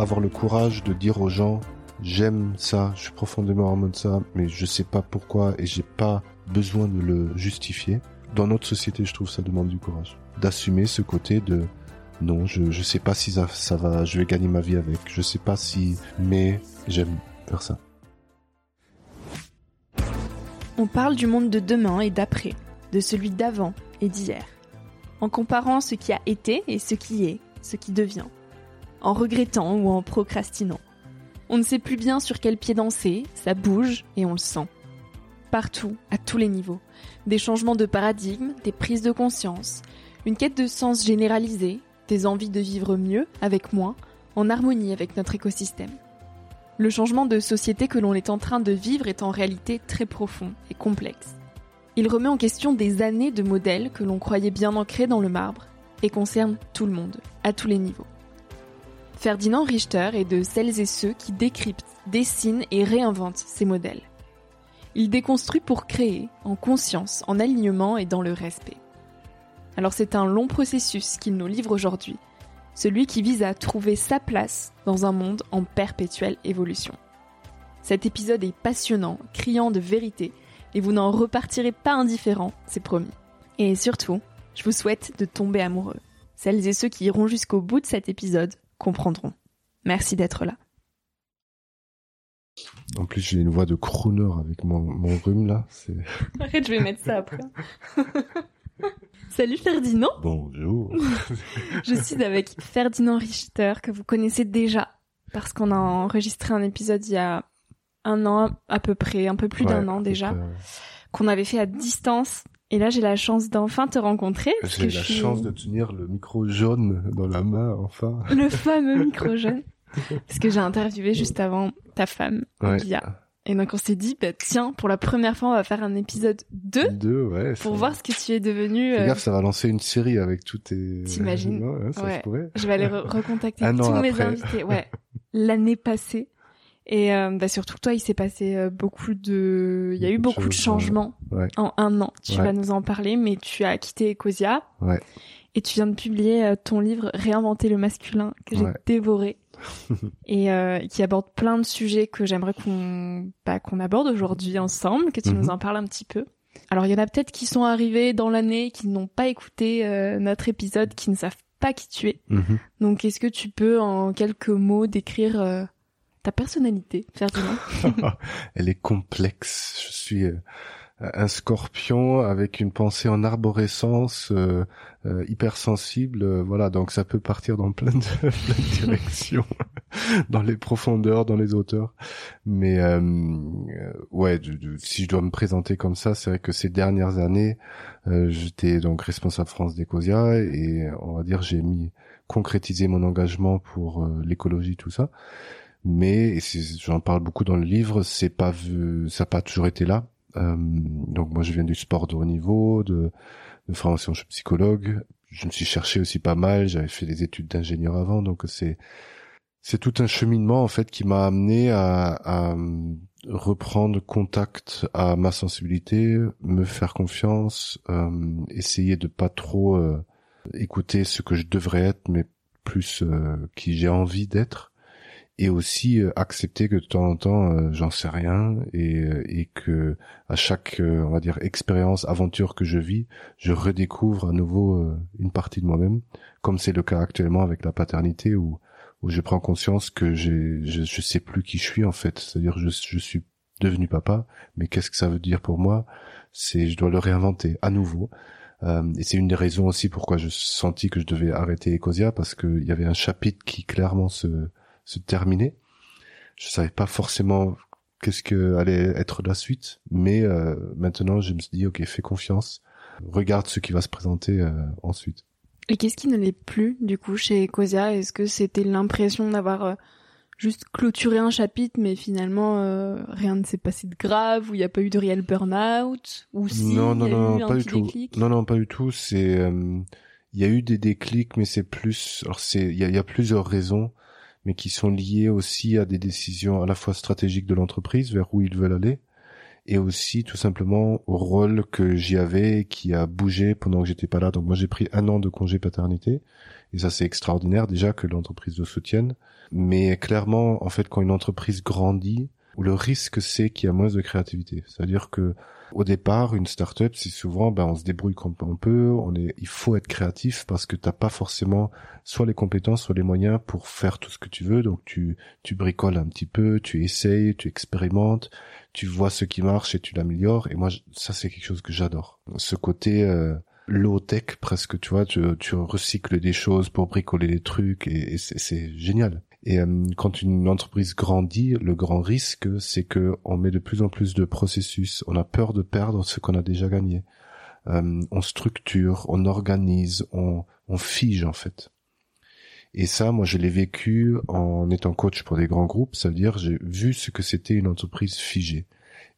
Avoir le courage de dire aux gens j'aime ça, je suis profondément amoureux de ça, mais je sais pas pourquoi et j'ai pas besoin de le justifier. Dans notre société, je trouve ça demande du courage. D'assumer ce côté de non, je, je sais pas si ça, ça va, je vais gagner ma vie avec, je sais pas si, mais j'aime faire ça. On parle du monde de demain et d'après, de celui d'avant et d'hier, en comparant ce qui a été et ce qui est, ce qui devient en regrettant ou en procrastinant. On ne sait plus bien sur quel pied danser, ça bouge et on le sent. Partout, à tous les niveaux. Des changements de paradigme, des prises de conscience, une quête de sens généralisée, des envies de vivre mieux, avec moins, en harmonie avec notre écosystème. Le changement de société que l'on est en train de vivre est en réalité très profond et complexe. Il remet en question des années de modèles que l'on croyait bien ancrés dans le marbre et concerne tout le monde, à tous les niveaux. Ferdinand Richter est de celles et ceux qui décryptent, dessinent et réinventent ces modèles. Il déconstruit pour créer, en conscience, en alignement et dans le respect. Alors c'est un long processus qu'il nous livre aujourd'hui, celui qui vise à trouver sa place dans un monde en perpétuelle évolution. Cet épisode est passionnant, criant de vérité, et vous n'en repartirez pas indifférent, c'est promis. Et surtout, je vous souhaite de tomber amoureux. Celles et ceux qui iront jusqu'au bout de cet épisode comprendront. Merci d'être là. En plus, j'ai une voix de crooner avec mon, mon rhume là. Arrête, je vais mettre ça après. Salut Ferdinand. Bonjour. je suis avec Ferdinand Richter que vous connaissez déjà parce qu'on a enregistré un épisode il y a un an à peu près, un peu plus d'un an déjà, qu'on avait fait à distance et là, j'ai la chance d'enfin te rencontrer. J'ai la chance de tenir le micro jaune dans la main, enfin. Le fameux micro jaune. Parce que j'ai interviewé juste avant ta femme, ouais. Et donc on s'est dit, bah, tiens, pour la première fois, on va faire un épisode 2. 2, ouais. Pour voir ce que tu es devenu. Euh... ça va lancer une série avec tous tes... T'imagines ouais, ça ouais. Je vais aller re recontacter tous mes invités. Ouais. L'année passée. Et euh, bah surtout toi, il s'est passé euh, beaucoup de, il y a eu beaucoup de changements ouais. en un an. Tu ouais. vas nous en parler, mais tu as quitté Ecosia. Ouais. Et tu viens de publier euh, ton livre Réinventer le masculin que j'ai dévoré. et euh, qui aborde plein de sujets que j'aimerais qu'on bah, qu'on aborde aujourd'hui ensemble, que tu nous Mhm. en parles un petit peu. Alors il y en a peut-être qui sont arrivés dans l'année, qui n'ont pas écouté euh, notre épisode, qui ne savent pas qui tu es. Mhm. Donc est-ce que tu peux en quelques mots décrire euh, ta personnalité, Ferdinand Elle est complexe. Je suis euh, un scorpion avec une pensée en arborescence, euh, euh, hypersensible. euh, voilà, donc ça peut partir dans plein de, plein de directions, dans les profondeurs, dans les hauteurs. Mais euh, ouais, si je dois me présenter comme ça, c'est vrai que ces dernières années, j'étais donc responsable France d'Ecosia et on va dire j'ai mis concrétisé mon engagement pour l'écologie, tout ça mais j'en parle beaucoup dans le livre, c'est pas vu, ça n'a pas toujours été là. Euh, donc moi je viens du sport de haut niveau, de, de formation, je suis psychologue. Je me suis cherché aussi pas mal. J'avais fait des études d'ingénieur avant, donc c'est c'est tout un cheminement en fait qui m'a amené à, à reprendre contact à ma sensibilité, me faire confiance, euh, essayer de pas trop euh, écouter ce que je devrais être, mais plus qui j'ai envie d'être et aussi euh, accepter que de temps en temps euh, j'en sais rien et, euh, et que à chaque on va dire expérience aventure que je vis je redécouvre à nouveau une partie de moi-même comme c'est le cas actuellement avec la paternité où où je prends conscience que je, je sais plus qui je suis en fait. C'est-à-dire je je suis devenu papa mais qu'est-ce que ça veut dire pour moi? C'est je dois le réinventer à nouveau. Euh, et c'est une des raisons aussi pourquoi je sentis que je devais arrêter Ecosia parce qu'il y avait un chapitre qui clairement se se terminer. Je savais pas forcément qu'est-ce que allait être la suite, mais euh, maintenant je me suis dit ok fais confiance, regarde ce qui va se présenter euh, ensuite. Et qu'est-ce qui ne l'est plus du coup chez Ecosia? Est-ce que c'était l'impression d'avoir euh, juste clôturé un chapitre, mais finalement euh, rien ne s'est passé de grave, ou il n'y a pas eu de réel burn-out, ou si non non y a non eu un pas du tout. déclic? Non non pas du tout. C'est euh, il y a eu des déclics, mais c'est plus alors c'est il y a, il y a plusieurs raisons, mais qui sont liées aussi à des décisions à la fois stratégiques de l'entreprise vers où ils veulent aller. et aussi tout simplement au rôle que j'y avais qui a bougé pendant que j'étais pas là. Donc moi j'ai pris un an de congé paternité et ça c'est extraordinaire déjà que l'entreprise le soutienne. Mais clairement, en fait, quand une entreprise grandit, le risque c'est qu'il y a moins de créativité. C'est-à-dire que au départ, une start-up, c'est souvent, ben, on se débrouille comme on peut, on est, il faut être créatif parce que t'as pas forcément soit les compétences, soit les moyens pour faire tout ce que tu veux. Donc tu, tu bricoles un petit peu, tu essayes, tu expérimentes, tu vois ce qui marche et tu l'améliores. Et moi, ça c'est quelque chose que j'adore. Ce côté euh, low tech presque, tu vois, tu, tu recycles des choses pour bricoler des trucs et, c'est génial. Et euh, quand une entreprise grandit, le grand risque, c'est que on met de plus en plus de processus. On a peur de perdre ce qu'on a déjà gagné. Euh, on structure, on organise, on, on fige en fait. Et ça, moi, je l'ai vécu en étant coach pour des grands groupes. Ça veut dire, j'ai vu ce que c'était une entreprise figée.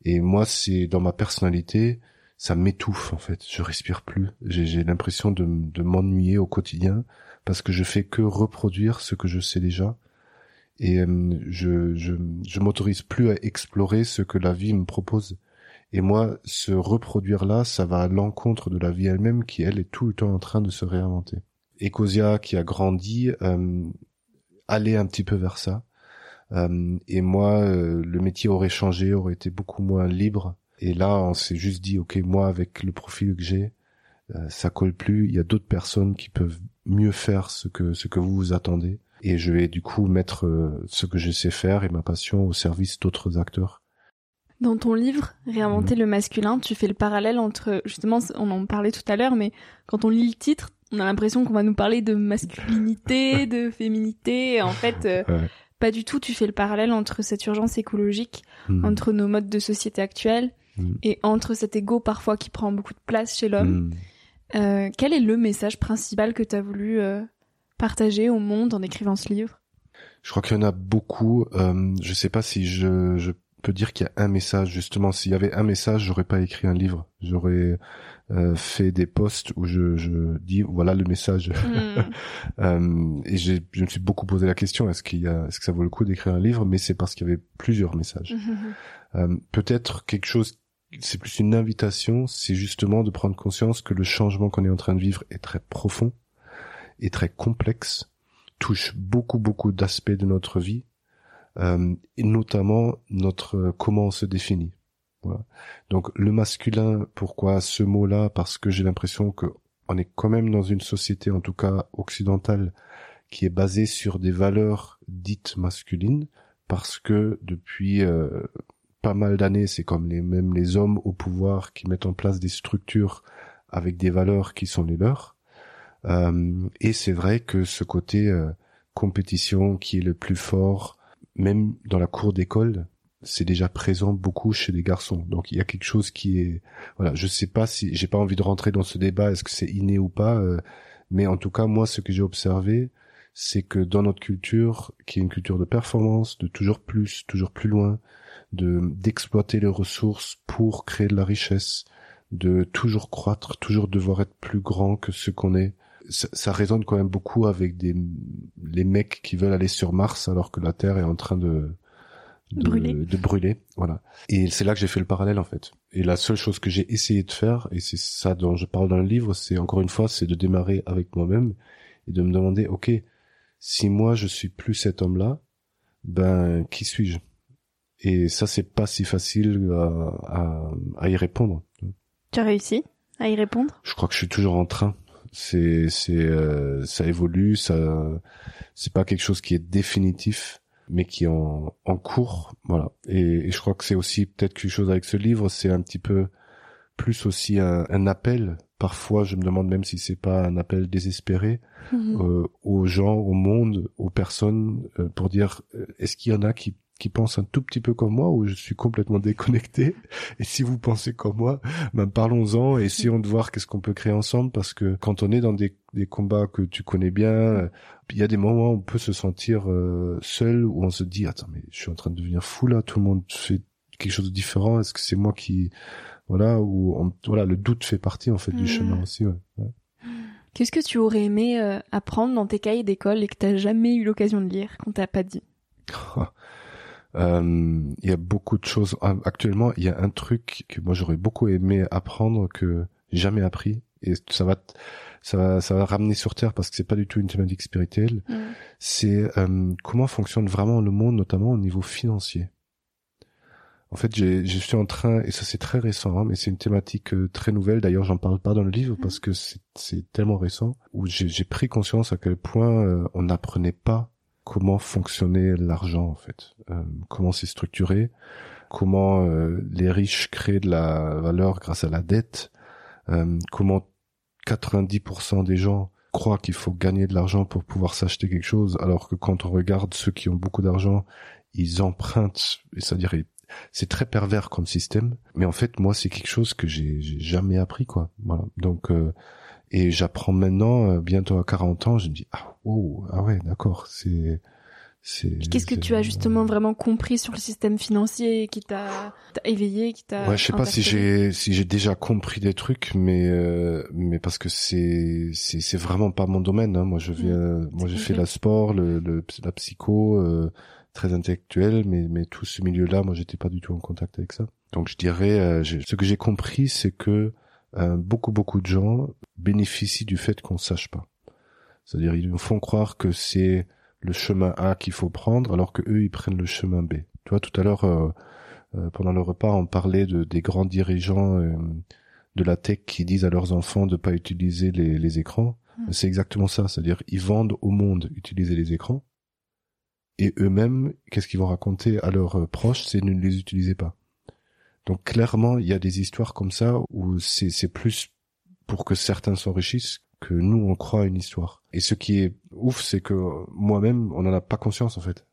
Et moi, c'est dans ma personnalité, ça m'étouffe en fait. Je respire plus. J'ai l'impression de, de m'ennuyer au quotidien parce que je fais que reproduire ce que je sais déjà. Et euh, je, je, je m'autorise plus à explorer ce que la vie me propose. Et moi, ce reproduire-là, ça va à l'encontre de la vie elle-même qui, elle, est tout le temps en train de se réinventer. Ecosia, qui a grandi, euh, allait un petit peu vers ça. Euh, et moi, euh, le métier aurait changé, aurait été beaucoup moins libre. Et là, on s'est juste dit, ok, moi, avec le profil que j'ai, euh, ça colle plus. Il y a d'autres personnes qui peuvent mieux faire ce que ce que vous vous attendez. Et je vais du coup mettre euh, ce que je sais faire et ma passion au service d'autres acteurs. Dans ton livre, Réinventer le masculin, tu fais le parallèle entre, justement, on en parlait tout à l'heure, mais quand on lit le titre, on a l'impression qu'on va nous parler de masculinité, de féminité. Et en fait, euh, Ouais. pas du tout. Tu fais le parallèle entre cette urgence écologique, Hmm. entre nos modes de société actuels, Mm. et entre cet ego parfois qui prend beaucoup de place chez l'homme. Euh, quel est le message principal que tu as voulu euh, partager au monde en écrivant ce livre? Je crois qu'il y en a beaucoup. Euh, je sais pas si je, je peux dire qu'il y a un message. Justement, s'il y avait un message, j'aurais pas écrit un livre. J'aurais euh, fait des posts où je, je dis voilà le message. Hmm. Euh, et j'ai, je me suis beaucoup posé la question est-ce qu'il y a, est-ce que ça vaut le coup d'écrire un livre? Mais c'est parce qu'il y avait plusieurs messages. Euh, peut-être quelque chose, c'est plus une invitation, c'est justement de prendre conscience que le changement qu'on est en train de vivre est très profond et très complexe. touche beaucoup beaucoup d'aspects de notre vie euh, et notamment notre euh, comment on se définit. Voilà. Donc le masculin, pourquoi ce mot-là? Parce que j'ai l'impression que on est quand même dans une société, en tout cas occidentale, qui est basée sur des valeurs dites masculines, parce que depuis euh, pas mal d'années, c'est comme les même les hommes au pouvoir qui mettent en place des structures avec des valeurs qui sont les leurs. Euh, et c'est vrai que ce côté euh, compétition qui est le plus fort, même dans la cour d'école, c'est déjà présent beaucoup chez les garçons. Donc il y a quelque chose qui est voilà, je sais pas si j'ai pas envie de rentrer dans ce débat est-ce que c'est inné ou pas euh, mais en tout cas moi ce que j'ai observé c'est que dans notre culture qui est une culture de performance, de toujours plus, toujours plus loin, de d'exploiter les ressources pour créer de la richesse, de toujours croître, toujours devoir être plus grand que ce qu'on est. Ça, ça, résonne quand même beaucoup avec des les mecs qui veulent aller sur Mars alors que la Terre est en train de de brûler. de brûler, voilà. Et c'est là que j'ai fait le parallèle en fait. Et la seule chose que j'ai essayé de faire, et c'est ça dont je parle dans le livre, c'est encore une fois, c'est de démarrer avec moi-même et de me demander, ok, si moi je suis plus cet homme-là, ben qui suis-je? Et ça, c'est pas si facile à, à, à, y répondre. Tu as réussi à y répondre? Je crois que je suis toujours en train. C'est, c'est, euh, ça évolue. Ça, c'est pas quelque chose qui est définitif mais qui est en, en cours, voilà. Et, et je crois que c'est aussi peut-être quelque chose avec ce livre, c'est un petit peu plus aussi un, un, appel. Parfois, je me demande même si c'est pas un appel désespéré mmh. euh, aux gens, au monde, aux personnes, euh, pour dire euh, est-ce qu'il y en a qui qui pensent un tout petit peu comme moi ou je suis complètement déconnecté. Et si vous pensez comme moi, ben parlons-en et essayons de voir qu'est-ce qu'on peut créer ensemble parce que quand on est dans des, des combats que tu connais bien, il y a des moments où on peut se sentir euh, seul où on se dit attends mais je suis en train de devenir fou là, tout le monde fait quelque chose de différent. Est-ce que c'est moi qui voilà où voilà le doute fait partie en fait du mmh. chemin aussi. Ouais. Qu'est-ce que tu aurais aimé euh, apprendre dans tes cahiers d'école et que t'as jamais eu l'occasion de lire, qu'on t'a pas dit? Euh, il y a beaucoup de choses. Ah, actuellement, il y a un truc que moi j'aurais beaucoup aimé apprendre que j'ai jamais appris et ça va ça va ça va ramener sur terre parce que c'est pas du tout une thématique spirituelle. Mm. C'est euh, comment fonctionne vraiment le monde, notamment au niveau financier. En fait, je suis en train, et ça c'est très récent, hein, mais c'est une thématique euh, très nouvelle. D'ailleurs, j'en parle pas dans le livre parce mm. que c'est tellement récent où j'ai pris conscience à quel point euh, on n'apprenait pas comment fonctionnait l'argent en fait, euh, comment c'est structuré, comment euh, les riches créent de la valeur grâce à la dette, euh, comment 90% des gens croient qu'il faut gagner de l'argent pour pouvoir s'acheter quelque chose, alors que quand on regarde ceux qui ont beaucoup d'argent, ils empruntent, c'est-à-dire c'est très pervers comme système, mais en fait moi c'est quelque chose que j'ai jamais appris quoi. Voilà. Donc euh, et j'apprends maintenant, euh, bientôt à 40 ans, je me dis, ah, wow, ah ouais, d'accord, c'est... Qu'est-ce que tu as justement vraiment compris sur le système financier qui t'a éveillé, qui t'a Ouais, je sais pas si j'ai si j'ai déjà compris des trucs, mais euh, mais parce que c'est c'est c'est vraiment pas mon domaine. Hein. Moi, je viens, mmh. moi, j'ai fait la sport, le, le la psycho, euh, très intellectuel, mais mais tout ce milieu-là, moi, j'étais pas du tout en contact avec ça. Donc, je dirais, euh, ce que j'ai compris, c'est que euh, beaucoup beaucoup de gens bénéficient du fait qu'on sache pas. C'est-à-dire ils nous font croire que c'est le chemin A qu'il faut prendre alors que eux ils prennent le chemin B. Tu vois tout à l'heure euh, euh, pendant le repas on parlait de des grands dirigeants de la tech qui disent à leurs enfants de pas utiliser les, les écrans. Mmh. C'est exactement ça, c'est-à-dire ils vendent au monde utiliser les écrans et eux-mêmes qu'est-ce qu'ils vont raconter à leurs proches, c'est ne les utilisez pas. Donc clairement, il y a des histoires comme ça où c'est plus pour que certains s'enrichissent que nous on croit à une histoire. Et ce qui est ouf, c'est que moi-même, on n'en a pas conscience en fait.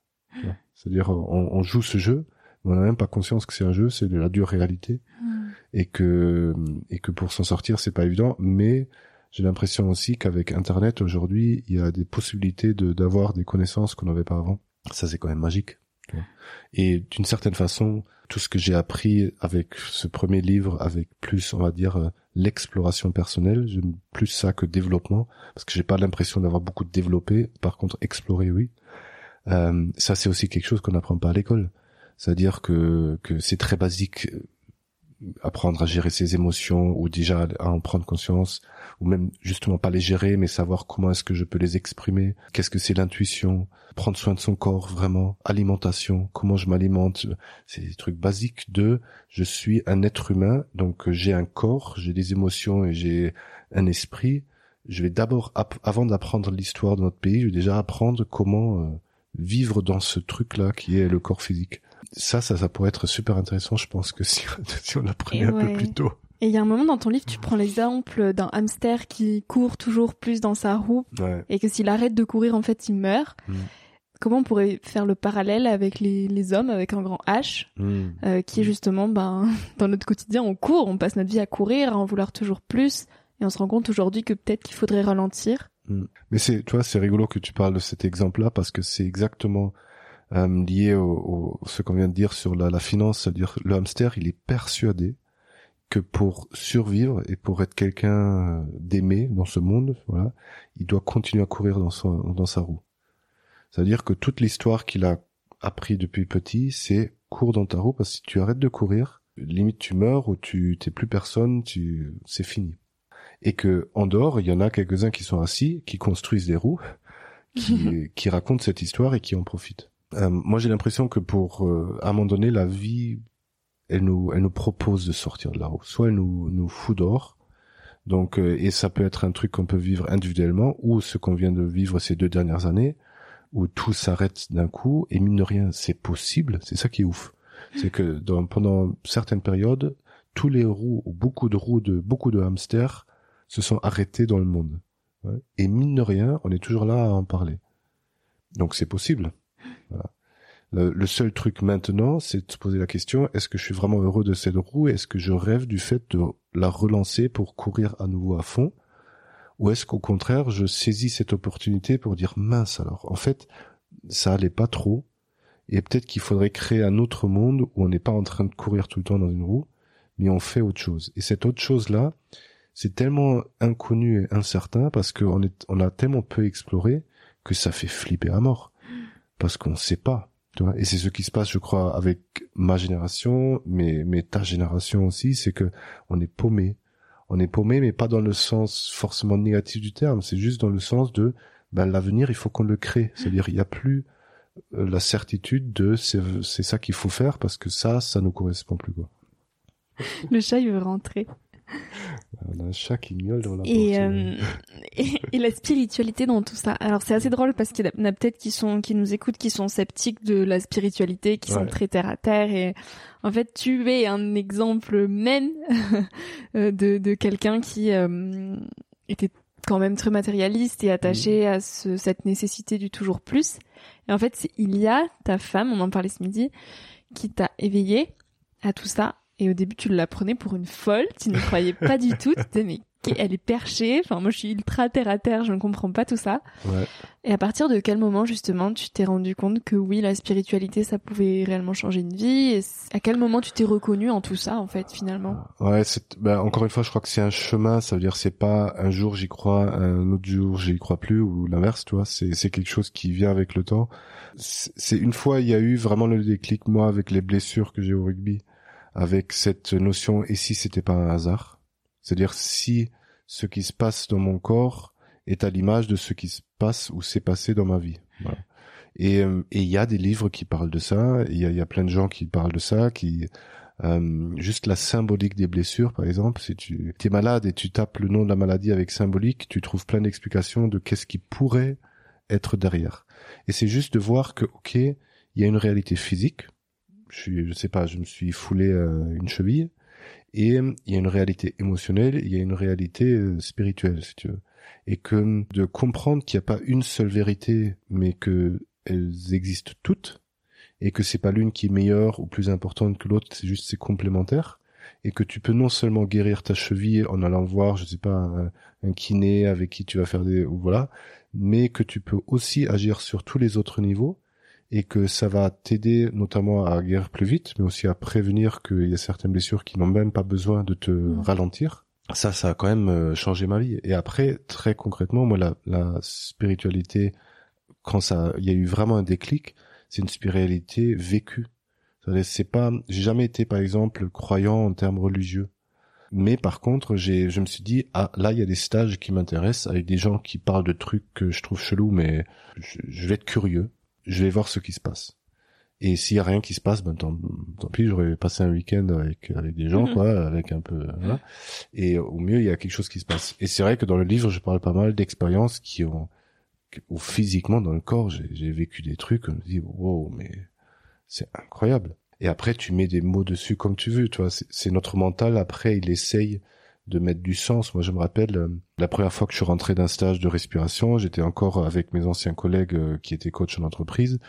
C'est-à-dire, on, on, joue ce jeu, mais on n'a même pas conscience que c'est un jeu, c'est de la dure réalité, hmm. et que et que pour s'en sortir, c'est pas évident. Mais j'ai l'impression aussi qu'avec Internet aujourd'hui, il y a des possibilités de d'avoir des connaissances qu'on n'avait pas avant. Ça, c'est quand même magique. Et d'une certaine façon, tout ce que j'ai appris avec ce premier livre, avec plus, on va dire, euh, l'exploration personnelle, j'aime plus ça que développement, parce que j'ai pas l'impression d'avoir beaucoup développé. Par contre, explorer, oui. Euh, ça, c'est aussi quelque chose qu'on n'apprend pas à l'école. C'est-à-dire que, que c'est très basique. Apprendre à gérer ses émotions ou déjà à en prendre conscience ou même justement pas les gérer mais savoir comment est-ce que je peux les exprimer. Qu'est-ce que c'est l'intuition? Prendre soin de son corps vraiment. Alimentation. Comment je m'alimente? C'est des trucs basiques de je suis un être humain donc j'ai un corps j'ai des émotions et j'ai un esprit. Je vais d'abord avant d'apprendre l'histoire de notre pays je vais déjà apprendre comment euh, vivre dans ce truc là qui est le corps physique ça, ça, ça pourrait être super intéressant. Je pense que si, si on apprenait un peu plus tôt. Et il y a un moment dans ton livre, tu prends l'exemple d'un hamster qui court toujours plus dans sa roue et que s'il arrête de courir, en fait, il meurt. Mm. Comment on pourrait faire le parallèle avec les, les hommes avec un grand H, mm. euh, qui est justement, ben, dans notre quotidien, on court, on passe notre vie à courir, à en vouloir toujours plus, et on se rend compte aujourd'hui que peut-être qu'il faudrait ralentir. Mm. Mais c'est, tu vois, c'est rigolo que tu parles de cet exemple-là parce que c'est exactement euh, lié au, ce qu'on vient de dire sur la, la finance, c'est-à-dire le hamster, il est persuadé que pour survivre et pour être quelqu'un euh, d'aimé dans ce monde, voilà, il doit continuer à courir dans son dans sa roue. C'est-à-dire que toute l'histoire qu'il a appris depuis petit, c'est cours dans ta roue parce que si tu arrêtes de courir, limite tu meurs ou tu t'es plus personne, tu c'est fini. Et que en dehors, il y en a quelques-uns qui sont assis, qui construisent des roues, qui, qui racontent cette histoire et qui en profitent. Euh, moi, j'ai l'impression que pour, euh, à un moment donné, la vie, elle nous, elle nous propose de sortir de roue. Soit elle nous, nous fout dehors. Donc, euh, et ça peut être un truc qu'on peut vivre individuellement, ou ce qu'on vient de vivre ces deux dernières années, où tout s'arrête d'un coup, et mine de rien, c'est possible. C'est ça qui est ouf. C'est que dans, pendant certaines périodes, tous les roues, ou beaucoup de roues de beaucoup de hamsters, se sont arrêtés dans le monde. Et mine de rien, on est toujours là à en parler. Donc c'est possible. Le, seul truc maintenant, c'est de se poser la question est-ce que je suis vraiment heureux de cette roue? Est-ce que je rêve du fait de la relancer pour courir à nouveau à fond? Ou est-ce qu'au contraire, je saisis cette opportunité pour dire mince alors, en fait, ça allait pas trop, et peut-être qu'il faudrait créer un autre monde où on n'est pas en train de courir tout le temps dans une roue, mais on fait autre chose. Et cette autre chose-là, c'est tellement inconnu et incertain parce qu'on on a tellement peu exploré que ça fait flipper à mort parce qu'on ne sait pas. Tu vois et c'est ce qui se passe, je crois, avec ma génération, mais, mais ta génération aussi, c'est que on est paumé. On est paumé, mais pas dans le sens forcément négatif du terme. C'est juste dans le sens de, ben, l'avenir, il faut qu'on le crée. C'est-à-dire, il n'y a plus euh, la certitude de c'est ça qu'il faut faire parce que ça, ça nous correspond plus, quoi. Le chat, il veut rentrer. On a un chat qui miaule dans la et, euh, et, la spiritualité dans tout ça. Alors c'est assez drôle parce qu'il y en a peut-être qui sont qui nous écoutent qui sont sceptiques de la spiritualité, qui sont très terre à terre et en fait tu es un exemple même euh, de, de quelqu'un qui euh, était quand même très matérialiste et attaché mm. à ce, cette nécessité du toujours plus. Et en fait, il y a ta femme, on en parlait ce midi, qui t'a éveillé à tout ça et au début, tu la prenais pour une folle, tu ne croyais pas du tout, tu disais, mais elle est perchée, enfin moi je suis ultra terre à terre, je ne comprends pas tout ça. Ouais. Et à partir de quel moment justement tu t'es rendu compte que oui, la spiritualité ça pouvait réellement changer une vie? Et À quel moment tu t'es reconnu en tout ça en fait finalement? Ouais, c'est ben, encore une fois, je crois que c'est un chemin, ça veut dire c'est pas un jour j'y crois, un autre jour j'y crois plus ou l'inverse, tu vois, c'est c'est quelque chose qui vient avec le temps. C'est une fois il y a eu vraiment le déclic moi avec les blessures que j'ai au rugby avec cette notion et si c'était pas un hasard? C'est-à-dire si ce qui se passe dans mon corps est à l'image de ce qui se passe ou s'est passé dans ma vie. Et euh, il y a des livres qui parlent de ça, il y a, y a, plein de gens qui parlent de ça, qui euh, juste la symbolique des blessures, par exemple, si tu es malade et tu tapes le nom de la maladie avec symbolique, tu trouves plein d'explications de qu'est-ce qui pourrait être derrière. Et c'est juste de voir que, ok, il y a une réalité physique, je suis, je sais pas, je me suis foulé euh, une cheville. Et il y a une réalité émotionnelle, il y a une réalité euh, spirituelle, si tu veux. Et que de comprendre qu'il n'y a pas une seule vérité, mais que elles existent toutes, et que c'est pas l'une qui est meilleure ou plus importante que l'autre, c'est juste c'est complémentaire, et que tu peux non seulement guérir ta cheville en allant voir, je sais pas, un, un kiné avec qui tu vas faire des, ou voilà, mais que tu peux aussi agir sur tous les autres niveaux, et que ça va t'aider notamment à guérir plus vite, mais aussi à prévenir qu'il y a certaines blessures qui n'ont même pas besoin de te mm. ralentir. Ça, ça a quand même euh, changé ma vie. Et après, très concrètement, moi, la, la spiritualité, quand ça, il y a eu vraiment un déclic, c'est une spiritualité vécue. C'est pas, j'ai jamais été par exemple croyant en termes religieux. Mais par contre, j'ai, je me suis dit, ah, là, il y a des stages qui m'intéressent avec des gens qui parlent de trucs que je trouve chelous, mais je, vais être curieux. Je vais voir ce qui se passe. Et s'il y a rien qui se passe, ben tant, tant pis, j'aurais passé un week-end avec avec des gens, mhm. quoi, avec un peu. Voilà. Et au mieux, il y a quelque chose qui se passe. Et c'est vrai que dans le livre, je parle pas mal d'expériences qui ont, où physiquement dans le corps, j'ai vécu des trucs. On me dit, wow, mais c'est incroyable et après tu mets des mots dessus comme tu veux, tu vois. C'est notre mental. Après, il essaye de mettre du sens. Moi, je me rappelle euh, la première fois que je suis rentré d'un stage de respiration, j'étais encore avec mes anciens collègues euh, qui étaient coachs en entreprise.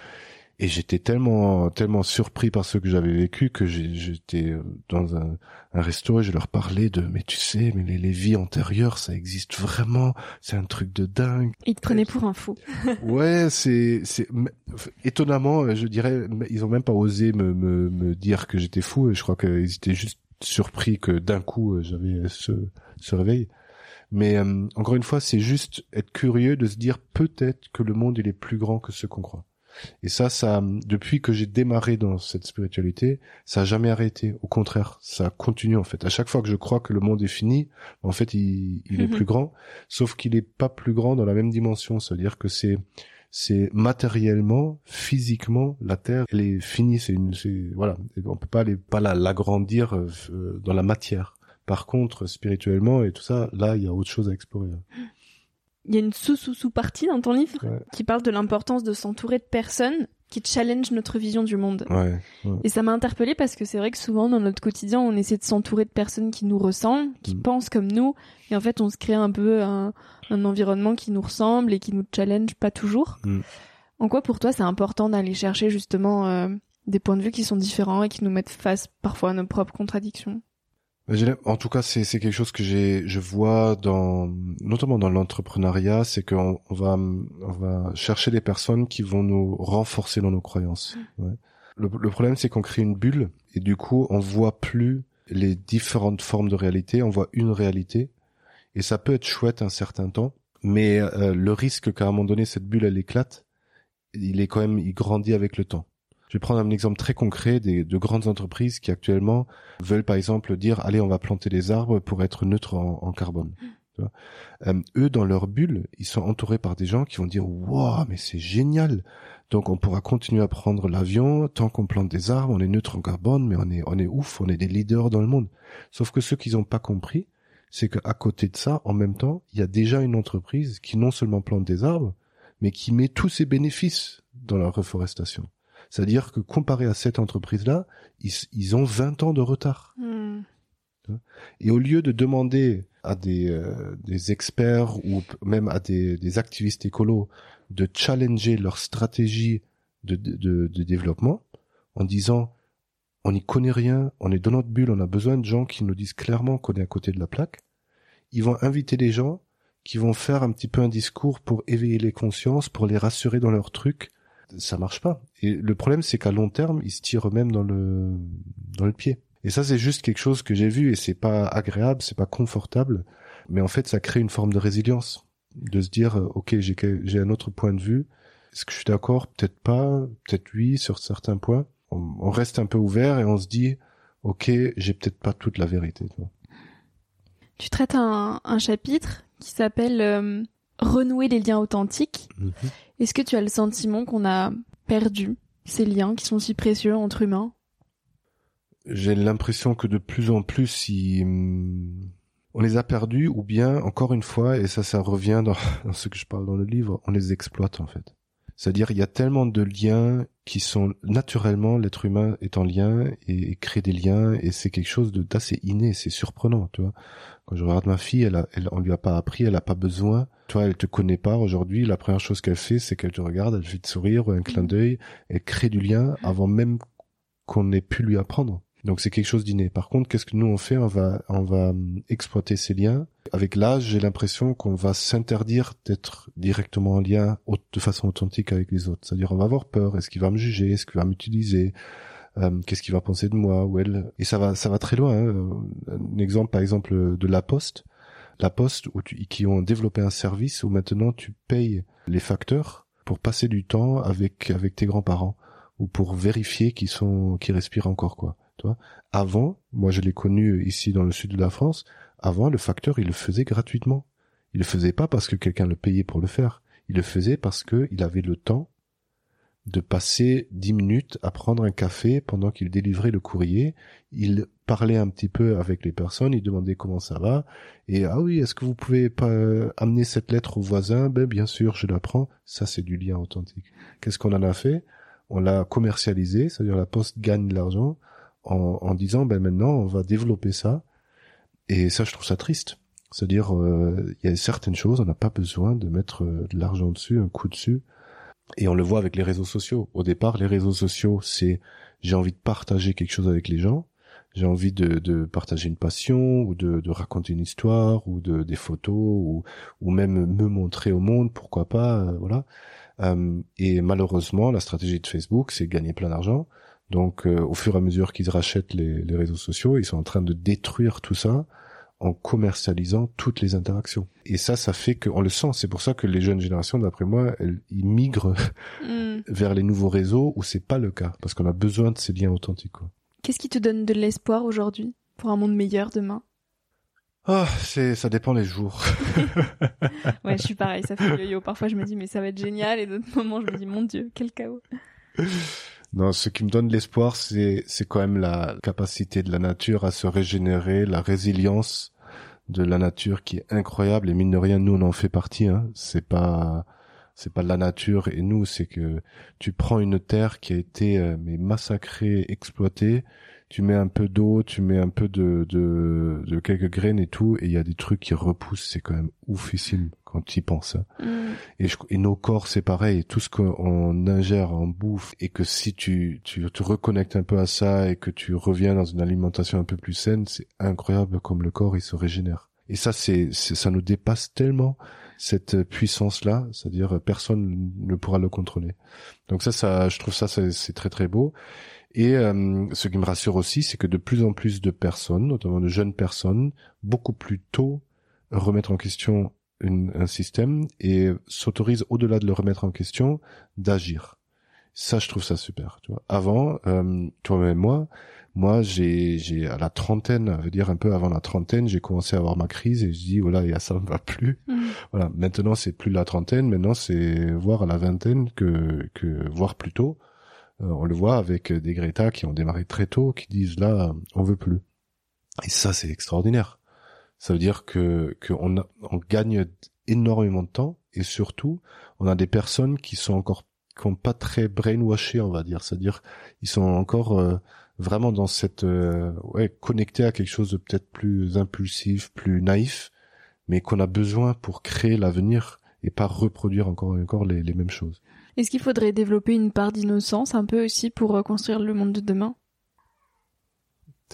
Et j'étais tellement tellement surpris par ce que j'avais vécu que j'étais euh, dans un, un resto et je leur parlais de mais tu sais mais les, les vies antérieures ça existe vraiment. C'est un truc de dingue. Ils te prenaient pour un fou. Ouais c'est c'est étonnamment je dirais ils ont même pas osé me me, me dire que j'étais fou. Et je crois qu'ils étaient juste surpris que d'un coup euh, j'avais ce ce réveil mais euh, encore une fois c'est juste être curieux de se dire peut-être que le monde il est plus grand que ce qu'on croit et ça, ça, depuis que j'ai démarré dans cette spiritualité, ça a jamais arrêté. Au contraire, ça continue en fait. À chaque fois que je crois que le monde est fini, en fait, il, il est mhm. plus grand. Sauf qu'il est pas plus grand dans la même dimension. C'est-à-dire que c'est, c'est matériellement, physiquement, la Terre, elle est finie. C'est une, c'est voilà, on peut pas aller, pas l'agrandir euh, dans la matière. Par contre, spirituellement et tout ça, là, il y a autre chose à explorer. Il y a une sous-sous-sous-partie dans ton livre qui parle de l'importance de s'entourer de personnes qui challenge notre vision du monde. Ouais, Et ça m'a interpellée parce que c'est vrai que souvent dans notre quotidien, on essaie de s'entourer de personnes qui nous ressemblent, qui mm. pensent comme nous, et en fait, on se crée un peu un, un environnement qui nous ressemble et qui nous challenge pas toujours. Mm. En quoi pour toi c'est important d'aller chercher justement euh, des points de vue qui sont différents et qui nous mettent face parfois à nos propres contradictions? En tout cas, c'est quelque chose que j'ai, je vois dans, notamment dans l'entrepreneuriat, c'est qu'on on va, on va chercher des personnes qui vont nous renforcer dans nos croyances. Mm. Le, le, problème, c'est qu'on crée une bulle et du coup, on voit plus les différentes formes de réalité, on voit une réalité et ça peut être chouette un certain temps, mais euh, le risque qu'à un moment donné cette bulle elle éclate, il est quand même, il grandit avec le temps. Je vais prendre un exemple très concret des, de grandes entreprises qui actuellement veulent par exemple dire allez on va planter des arbres pour être neutre en, carbone. Euh, eux dans leur bulle, ils sont entourés par des gens qui vont dire waouh mais c'est génial. Donc on pourra continuer à prendre l'avion tant qu'on plante des arbres, on est neutre en carbone, mais on est on est ouf, on est des leaders dans le monde. Sauf que ceux qui n'ont pas compris, c'est qu'à côté de ça, en même temps, il y a déjà une entreprise qui non seulement plante des arbres, mais qui met tous ses bénéfices dans la reforestation. C'est-à-dire que comparé à cette entreprise-là, ils, ont 20 ans de retard. Hmm. Et au lieu de demander à des, euh, des experts ou même à des, des, activistes écolos de challenger leur stratégie de, de, de développement en disant on n'y connaît rien, on est dans notre bulle, on a besoin de gens qui nous disent clairement qu'on est à côté de la plaque, ils vont inviter des gens qui vont faire un petit peu un discours pour éveiller les consciences, pour les rassurer dans leur truc, ça marche pas. Et le problème, c'est qu'à long terme, ils se tirent eux-mêmes dans le dans le pied. Et ça, c'est juste quelque chose que j'ai vu et c'est pas agréable, c'est pas confortable, mais en fait, ça crée une forme de résilience, de se dire, ok, j'ai j'ai un autre point de vue. Est-ce que je suis d'accord? Peut-être pas, peut-être oui sur certains points. On, reste un peu ouvert et on se dit, ok, j'ai peut-être pas toute la vérité. Tu traites un, un chapitre qui s'appelle euh, renouer les liens authentiques. Mhm. Est-ce que tu as le sentiment qu'on a perdu ces liens qui sont si précieux entre humains? J'ai l'impression que de plus en plus, si hum, on les a perdus, ou bien, encore une fois, et ça, ça revient dans, dans ce que je parle dans le livre, on les exploite en fait. C'est-à-dire, il y a tellement de liens qui sont naturellement, l'être humain est en lien et, crée des liens, et c'est quelque chose d'assez inné, c'est surprenant, tu vois. Quand je regarde ma fille, elle, a, elle on lui a pas appris, elle a pas besoin. Toi, elle te connaît pas aujourd'hui. La première chose qu'elle fait, c'est qu'elle te regarde, elle fait de sourire, un clin d'œil, elle crée du lien avant même qu'on ait pu lui apprendre. Donc c'est quelque chose d'inné. Par contre, qu'est-ce que nous on fait? On va on va hum, exploiter ces liens. Avec l'âge, j'ai l'impression qu'on va s'interdire d'être directement en lien de façon authentique avec les autres. C'est-à-dire on va avoir peur. Est-ce qu'il va me juger? Est-ce qu'il va m'utiliser? Hum, Qu'est-ce qu'il va penser de moi ou elle? Et ça va ça va très loin. Hein. Un exemple par exemple de la Poste. La Poste où qui ont développé un service où maintenant tu payes les facteurs pour passer du temps avec avec tes grands-parents ou pour vérifier qu'ils sont, qu'ils respirent encore, quoi. Tu vois Avant, moi je l'ai connu ici dans le sud de la France, avant le facteur il le faisait gratuitement. Il le faisait pas parce que quelqu'un le payait pour le faire. Il le faisait parce que il avait le temps de passer dix minutes à prendre un café pendant qu'il délivrait le courrier. Il parlait un petit peu avec les personnes, il demandait comment ça va. Et ah oui, est-ce que vous pouvez pas amener cette lettre au voisin? Ben bien sûr, je la prends. Ça c'est du lien authentique. Qu'est-ce qu'on en a fait? On l'a commercialisé, c'est-à-dire la poste gagne de l'argent en, en disant ben maintenant on va développer ça. Et ça je trouve ça triste. C'est-à-dire, euh, il y a certaines choses, on n'a pas besoin de mettre euh, de l'argent dessus, un coup dessus. Et on le voit avec les réseaux sociaux. Au départ, les réseaux sociaux, c'est j'ai envie de partager quelque chose avec les gens, j'ai envie de, de, partager une passion ou de, de, raconter une histoire ou de des photos ou, ou même me montrer au monde, pourquoi pas, euh, voilà. Euh, et malheureusement, la stratégie de Facebook, c'est gagner plein d'argent. Donc, au fur et à mesure qu'ils rachètent les, les réseaux sociaux, ils sont en train de détruire tout ça en commercialisant toutes les interactions. Et ça, ça fait qu'on le sent. C'est pour ça que les jeunes générations, d'après moi, elles, ils migrent mm. vers les nouveaux réseaux où c'est pas le cas, parce qu'on a besoin de ces liens authentiques. Qu'est-ce qui te donne de l'espoir aujourd'hui pour un monde meilleur demain? Ah, c'est ça dépend les jours. ouais, je suis pareil, ça fait yo-yo. Parfois, je me dis mais ça va être génial, et d'autres moments, je me dis mon Dieu, quel chaos. Non, ce qui me donne l'espoir, c'est c'est quand même la capacité de la nature à se régénérer, la résilience de la nature qui est incroyable. Et mine de rien, nous on en fait partie. Hein. C'est pas c'est pas de la nature et nous, c'est que tu prends une terre qui a été euh, mais massacrée, exploitée. Tu mets un peu d'eau, tu mets un peu de, de, de quelques graines et tout, et il y a des trucs qui repoussent. C'est quand même oufissime quand tu y penses. Hein. Mm. Et, et, nos corps, c'est pareil. Tout ce qu'on ingère en bouffe et que si tu, tu te reconnectes un peu à ça et que tu reviens dans une alimentation un peu plus saine, c'est incroyable comme le corps il se régénère. Et ça, c'est, ça nous dépasse tellement cette puissance-là, c'est-à-dire personne ne pourra le contrôler. Donc ça, ça, je trouve ça, c'est très très beau. Et euh, ce qui me rassure aussi, c'est que de plus en plus de personnes, notamment de jeunes personnes, beaucoup plus tôt remettre en question un système et s'autorise au-delà de le remettre en question d'agir. Ça, je trouve ça super. Tu vois. Avant, euh, toi-même moi, moi, j'ai, j'ai à la trentaine, veut dire un peu avant la trentaine, j'ai commencé à avoir ma crise et je dis voilà, et ça ne va plus. Mm. Voilà. Maintenant, c'est plus la trentaine. Maintenant, c'est voir à la vingtaine que que voir plus tôt. Euh, on le voit avec des Greta qui ont démarré très tôt, qui disent là, on veut plus. Et ça, c'est extraordinaire. Ça veut dire que qu'on on gagne énormément de temps et surtout, on a des personnes qui sont encore qui ont pas très brainwashé, on va dire. C'est-à-dire, ils sont encore euh, vraiment dans cette euh, ouais connectés à quelque chose de peut-être plus impulsif, plus naïf, mais qu'on a besoin pour créer l'avenir et pas reproduire encore et encore les, les mêmes choses. Est-ce qu'il faudrait développer une part d'innocence un peu aussi pour euh, construire le monde de demain?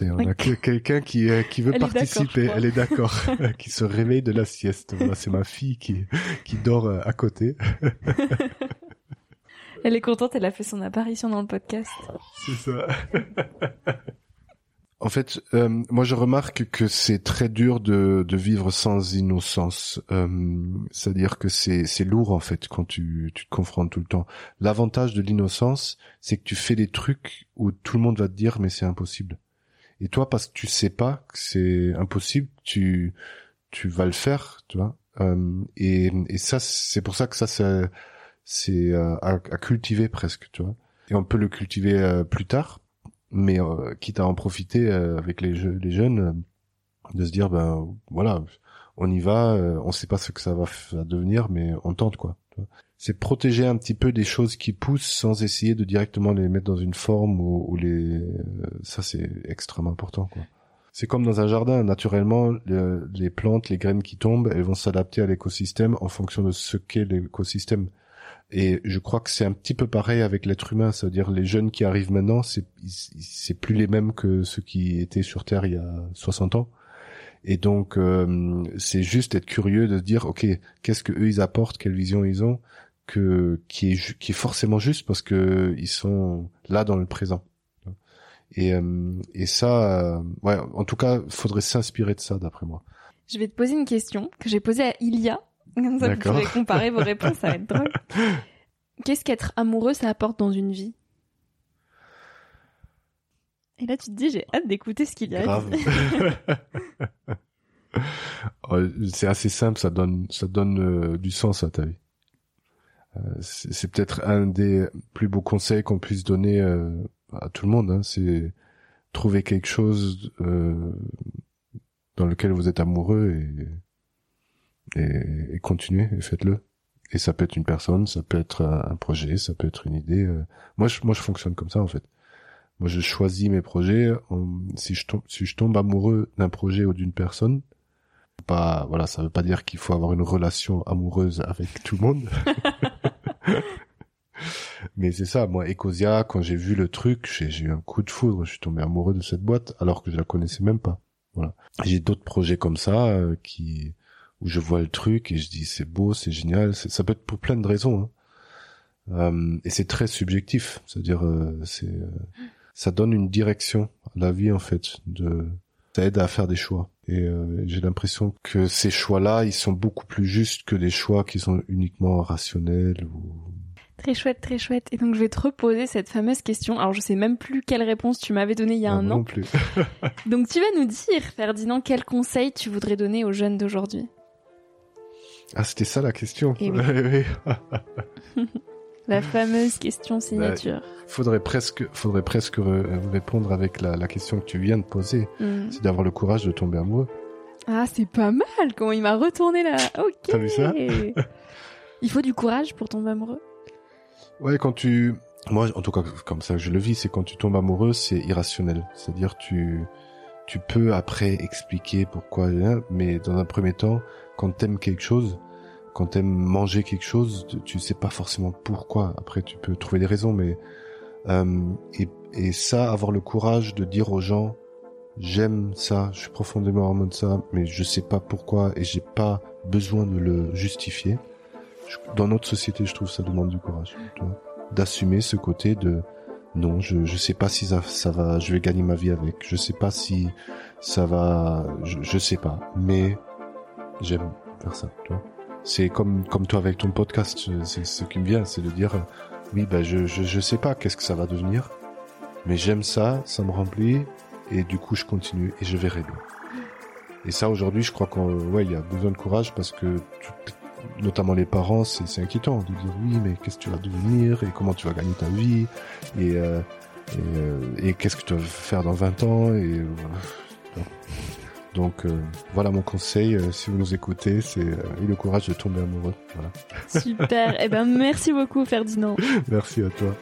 On a quelqu'un qui, euh, qui veut participer. elle est d'accord. qui se réveille de la sieste. c'est ma fille qui, qui dort euh, à côté. elle est contente, elle a fait son apparition dans le podcast. C'est ça. en fait, euh, moi je remarque que c'est très dur de, de vivre sans innocence. C'est-à-dire que c'est, lourd en fait quand tu, tu te confrontes tout le temps. L'avantage de l'innocence, c'est que tu fais des trucs où tout le monde va te dire mais c'est impossible. Et toi, parce que tu sais pas que c'est impossible, tu tu vas le faire, tu vois. Euh, et, et ça, c'est pour ça que ça, c'est c'est euh, à, à, cultiver presque, tu vois. Et on peut le cultiver euh, plus tard, mais euh, quitte à en profiter avec les, les jeunes, de se dire ben voilà, on y va, on sait pas ce que ça va, devenir, mais on tente quoi. C'est protéger un petit peu des choses qui poussent sans essayer de directement les mettre dans une forme ou, les euh, ça c'est extrêmement important quoi. C'est comme dans un jardin, naturellement les plantes, les graines qui tombent, elles vont s'adapter à l'écosystème en fonction de ce qu'est l'écosystème. Et je crois que c'est un petit peu pareil avec l'être humain, c'est-à-dire les jeunes qui arrivent maintenant, c'est plus les mêmes que ceux qui étaient sur Terre il y a 60 ans. Et donc euh, c'est juste être curieux de dire ok qu'est-ce que eux ils apportent, quelle vision ils ont, que qui est qui est forcément juste parce que ils sont là dans le présent. Et euh, et ça, euh, ouais, en tout cas, faudrait s'inspirer de ça d'après moi. Je vais te poser une question que j'ai posée à Ilia. Comme ça, vous pourrez comparer vos réponses, ça va être drôle. Qu'est-ce qu'être amoureux, ça apporte dans une vie? Et là, tu te dis, j'ai hâte d'écouter ce qu'il y a. Grave. Ouais, c'est assez simple, ça donne, ça donne euh, du sens à ta vie. Euh, c'est peut-être un des plus beaux conseils qu'on puisse donner euh, à tout le monde. Hein, c'est trouver quelque chose euh, dans lequel vous êtes amoureux et, et, et continuez et faites-le. Et ça peut être une personne, ça peut être un un projet, ça peut être une idée. euh. Moi, je, moi, je fonctionne comme ça en fait. Moi, je choisis mes projets. si je tombe, si je tombe amoureux d'un projet ou d'une personne, pas, voilà, ça veut pas dire qu'il faut avoir une relation amoureuse avec tout le monde. Mais c'est ça, moi, Ecosia, quand j'ai vu le truc, j'ai j'ai eu un coup de foudre, je suis tombé amoureux de cette boîte, alors que je la connaissais même pas. Voilà. J'ai d'autres projets comme ça, euh, qui, où je vois le truc et je dis c'est beau, c'est génial, ça peut être pour plein de raisons. hein. Euh, et c'est très subjectif, c'est-à-dire, euh, c'est, euh, ça donne une direction à la vie en fait. De, ça aide à faire des choix. Et euh, j'ai l'impression que ces choix-là, ils sont beaucoup plus justes que des choix qui sont uniquement rationnels ou Très chouette, très chouette. Et donc, je vais te reposer cette fameuse question. Alors, je sais même plus quelle réponse tu m'avais donnée il y a Ah, un an. non plus. Donc, tu vas nous dire, Ferdinand, quel conseil tu voudrais donner aux jeunes d'aujourd'hui? Ah, c'était ça la question. Eh oui. Ouais. La fameuse question signature. Faudrait presque, faudrait presque re- répondre avec la, la question que tu viens de poser. Hmm. C'est d'avoir le courage de tomber amoureux. Ah, c'est pas mal comment il m'a retourné là. Ok. T'as vu ça? Il faut du courage pour tomber amoureux. Ouais, quand tu, moi, en tout cas, comme ça que je le vis, c'est quand tu tombes amoureux, c'est irrationnel. C'est-à-dire, tu, tu peux après expliquer pourquoi, hein, mais dans un premier temps, quand t'aimes quelque chose, quand t'aimes manger quelque chose, tu- tu sais pas forcément pourquoi. Après, tu peux trouver des raisons, mais euh, et, et ça, avoir le courage de dire aux gens, j'aime ça, je suis profondément amoureux de ça, mais je sais pas pourquoi et j'ai pas besoin de le justifier. Dans notre société, je trouve ça demande du courage, d'assumer ce côté de non, je je sais pas si ça, ça va, je vais gagner ma vie avec, je sais pas si ça va, je, je sais pas, mais j'aime faire ça, tu vois. C'est comme comme toi avec ton podcast, c'est ce qui me vient, c'est de dire euh, oui, ben je je je sais pas qu'est-ce que ça va devenir, mais j'aime ça, ça me remplit et du coup je continue et je verrai bien. Et ça aujourd'hui, je crois qu'on ouais, il y a besoin de courage parce que notamment les parents, c'est inquiétant de dire oui, mais qu'est-ce que tu vas devenir et comment tu vas gagner ta vie et euh, et, euh, et qu'est-ce que tu vas faire dans 20 ans et euh. Donc euh, voilà mon conseil euh, si vous nous écoutez, c'est euh, ayez le courage de tomber amoureux. Voilà. Super. eh ben, merci beaucoup, Ferdinand. Merci à toi.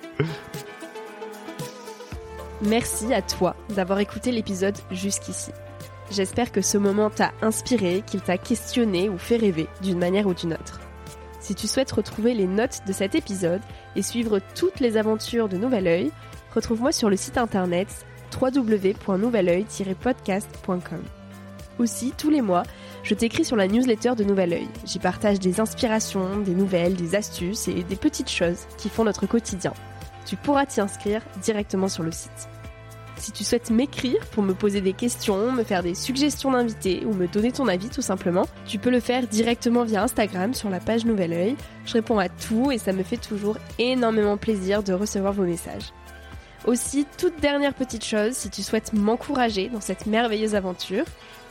Merci à toi d'avoir écouté l'épisode jusqu'ici. J'espère que ce moment t'a inspiré, qu'il t'a questionné ou fait rêver d'une manière ou d'une autre. Si tu souhaites retrouver les notes de cet épisode et suivre toutes les aventures de Nouvel Oeil, retrouve-moi sur le site internet www.nouveloeil-podcast.com. Aussi, tous les mois, je t'écris sur la newsletter de Nouvel Oeil. J'y partage des inspirations, des nouvelles, des astuces et des petites choses qui font notre quotidien. Tu pourras t'y inscrire directement sur le site. Si tu souhaites m'écrire pour me poser des questions, me faire des suggestions d'invités ou me donner ton avis tout simplement, tu peux le faire directement via Instagram sur la page Nouvel Oeil. Je réponds à tout et ça me fait toujours énormément plaisir de recevoir vos messages. Aussi, toute dernière petite chose, si tu souhaites m'encourager dans cette merveilleuse aventure,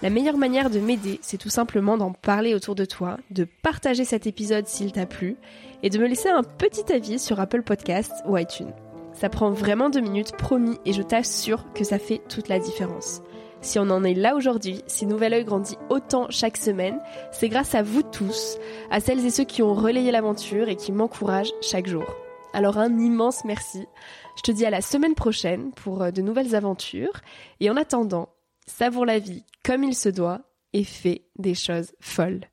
la meilleure manière de m'aider, c'est tout simplement d'en parler autour de toi, de partager cet épisode s'il t'a plu et de me laisser un petit avis sur Apple Podcasts ou iTunes. Ça prend vraiment deux minutes, promis, et je t'assure que ça fait toute la différence. Si on en est là aujourd'hui, si Nouvel Oeil grandit autant chaque semaine, c'est grâce à vous tous, à celles et ceux qui ont relayé l'aventure et qui m'encouragent chaque jour. Alors un immense merci. Je te dis à la semaine prochaine pour euh, de nouvelles aventures. Et en attendant, savoure la vie comme il se doit et fais des choses folles.